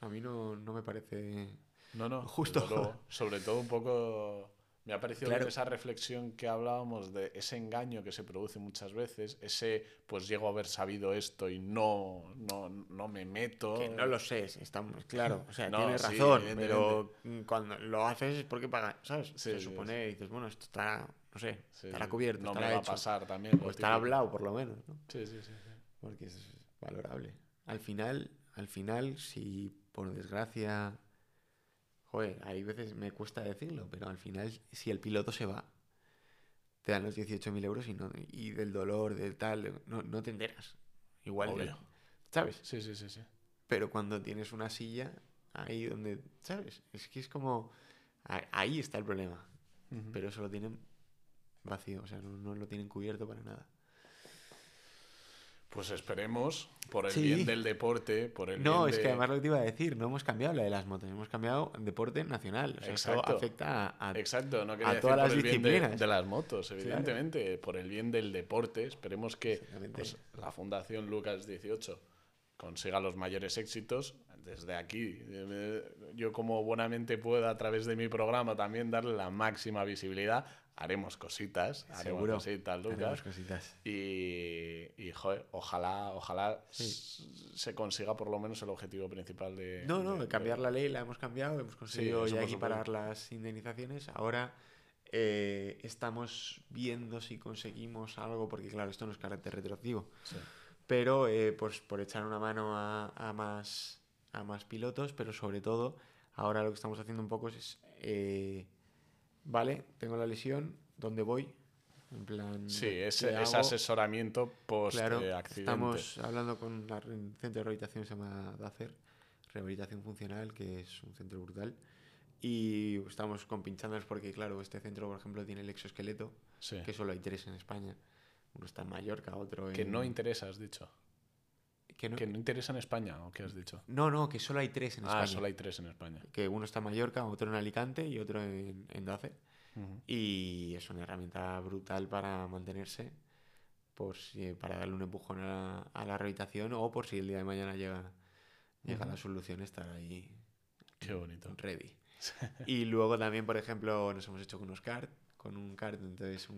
S2: a mí no, no me parece...
S1: No, no,
S2: Justo.
S1: luego. Sobre todo un poco... Me ha parecido
S2: Claro.
S1: esa reflexión que hablábamos de ese engaño que se produce muchas veces, ese, pues llego a haber sabido esto y no, no, no me meto.
S2: Que no lo sé, estamos claro. O sea,
S1: No,
S2: tienes
S1: sí,
S2: razón, pero cuando lo haces es porque pagas, ¿sabes?
S1: Sí,
S2: Se
S1: sí,
S2: supone, y dices, bueno, esto está, no sé, estará cubierto,
S1: No me
S2: estará
S1: va a pasar también.
S2: O estará hablado, por lo menos, ¿no?
S1: Sí, sí, sí. sí.
S2: Porque es valorable. Al final, al final, si por desgracia, joder, hay veces me cuesta decirlo, pero al final, si el piloto se va, te dan los 18.000 euros y, no, y del dolor, del tal, no, no te enteras. Igual,
S1: Obvio.
S2: ¿sabes?
S1: Sí, sí, sí, sí.
S2: Pero cuando tienes una silla, ahí donde, ¿sabes? Es que es como, Ahí está el problema. Pero eso lo tienen vacío, o sea, no, lo tienen cubierto para nada.
S1: Pues esperemos, por el bien del deporte, por el
S2: No,
S1: es
S2: que además lo que te iba a decir, no hemos cambiado la de las motos, hemos cambiado deporte nacional. O sea, Exacto. Afecta a,
S1: Exacto, no quería todas las disciplinas. de, las motos, evidentemente, por el bien del deporte. Esperemos que pues, la Fundación Lucas 18 consiga los mayores éxitos desde aquí, yo como buenamente puedo a través de mi programa también darle la máxima visibilidad, haremos cositas, haremos cositas, Lucas. cositas. Y, y joder, ojalá, ojalá se consiga por lo menos el objetivo principal de...
S2: No, no, cambiar la ley la hemos cambiado, hemos conseguido ya equiparar las indemnizaciones. Ahora eh, estamos viendo si conseguimos algo, porque claro, esto no es carácter retroactivo. Pero eh, pues por echar una mano a más a más pilotos, pero sobre todo ahora lo que estamos haciendo un poco es, eh, vale, tengo la lesión, ¿dónde voy? En plan,
S1: sí, ese, asesoramiento post-accidente.
S2: estamos hablando con el centro de rehabilitación se llama DACER, Rehabilitación Funcional, que es un centro brutal. Y estamos compinchándolos porque, claro, este centro, por ejemplo, tiene el exoesqueleto, que solo hay tres en España. Uno está en Mallorca, otro en...
S1: Que no interesa, has dicho. Que no, interesa en España, ¿o qué has dicho?
S2: No, no, que solo hay tres en ah, España.
S1: Ah, solo hay tres en España.
S2: Que uno está en Mallorca, otro en Alicante y otro en, en Dace. Y es una herramienta brutal para mantenerse, por si, para darle un empujón a la, rehabilitación o por si el día de mañana llega, llega la solución, estar ahí.
S1: Qué bonito.
S2: Ready. y luego también, por ejemplo, nos hemos hecho con unos kart, con un kart, entonces,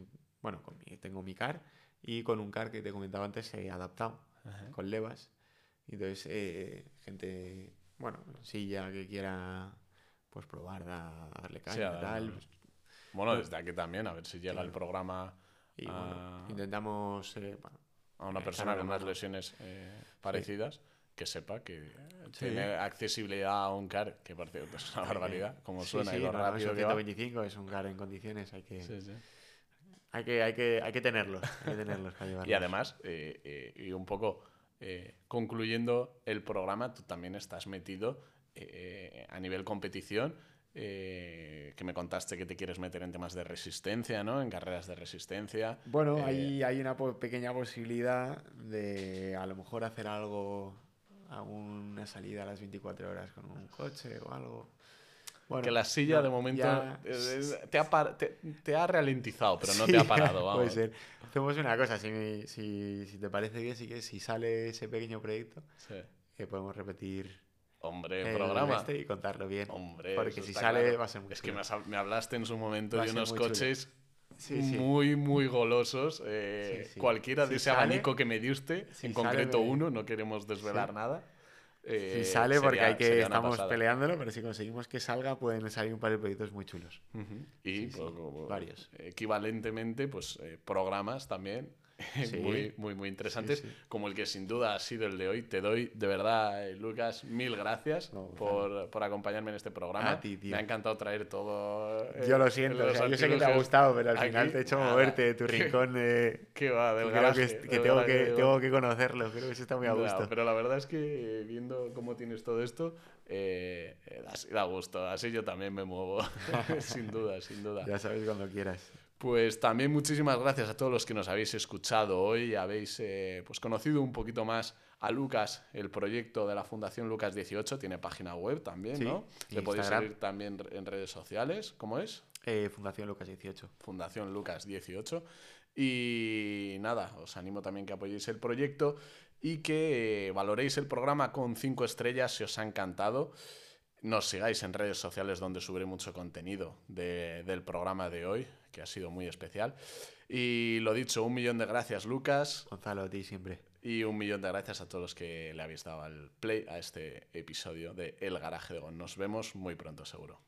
S2: bueno, con tengo mi car y con un kart que te comentaba antes he adaptado con levas. Y entonces, eh, gente, bueno, silla que quiera pues probar, da, darle caña tal.
S1: Pues, bueno, desde aquí también, a ver si llega el programa.
S2: Y intentamos eh,
S1: a una persona con unas lesiones eh, parecidas que sepa que tiene accesibilidad a un car, que parece es una barbaridad, como suena y lo rápido que
S2: 125 es un car en condiciones, hay que... Hay que, hay que, hay que tenerlos, hay que tenerlos
S1: y además, y un poco eh, concluyendo el programa, tú también estás metido eh, a nivel competición, eh, que me contaste que te quieres meter en temas de resistencia, ¿no? En carreras de resistencia.
S2: Bueno, hay, hay una pequeña posibilidad de a lo mejor hacer algo, alguna salida a las 24 horas con un coche o algo
S1: que la silla de momento te, ha te, ha ralentizado, pero no te ha parado. Vamos.
S2: Puede ser. Hacemos una cosa, si, si, si, te parece bien, sí que si sale ese pequeño proyecto, que podemos repetir
S1: Hombre, el programa.
S2: Este y contarlo bien.
S1: Hombre,
S2: porque si sale va a ser muy
S1: Es que me, hablaste en su momento de unos coches muy, muy golosos. Eh, cualquiera de ese abanico que me diste, en concreto uno, no queremos desvelar nada.
S2: Eh, si sale, porque hay que estamos peleándolo, pero si conseguimos que salga, pueden salir un par de proyectos muy chulos.
S1: Y pues, varios. Equivalentemente, pues eh, programas también muy, muy, muy interesantes, como el que sin duda ha sido el de hoy. Te doy, de verdad, eh, Lucas, mil gracias por, por, acompañarme en este programa. Me ha encantado traer todo.
S2: Eh, yo lo siento, yo sé que te ha gustado, pero al final te he hecho moverte de tu rincón. Eh,
S1: ¿Qué va? Del
S2: creo que, que, tengo, que, tengo que conocerlo, creo que eso está muy a gusto.
S1: pero la verdad es que viendo cómo tienes todo esto, da gusto. Así yo también me muevo, sin duda, sin duda.
S2: Ya sabes cuando quieras.
S1: Pues también muchísimas gracias a todos los que nos habéis escuchado hoy, habéis eh, pues conocido un poquito más a Lucas, el proyecto de la Fundación Lucas 18, tiene página web también, ¿no? Le podéis seguir también en redes sociales, ¿cómo es?
S2: Eh, Fundación Lucas 18.
S1: Fundación Lucas 18. Y nada, os animo también que apoyéis el proyecto y que eh, valoréis el programa con cinco estrellas si os ha encantado nos sigáis en redes sociales donde subiré mucho contenido del programa de hoy, que ha sido muy especial. Y lo dicho, un millón de gracias, Lucas.
S2: Gonzalo, a ti siempre.
S1: Y un millón de gracias a todos los que le habéis dado al play a este episodio de El Garaje de Gon. Nos vemos muy pronto, seguro.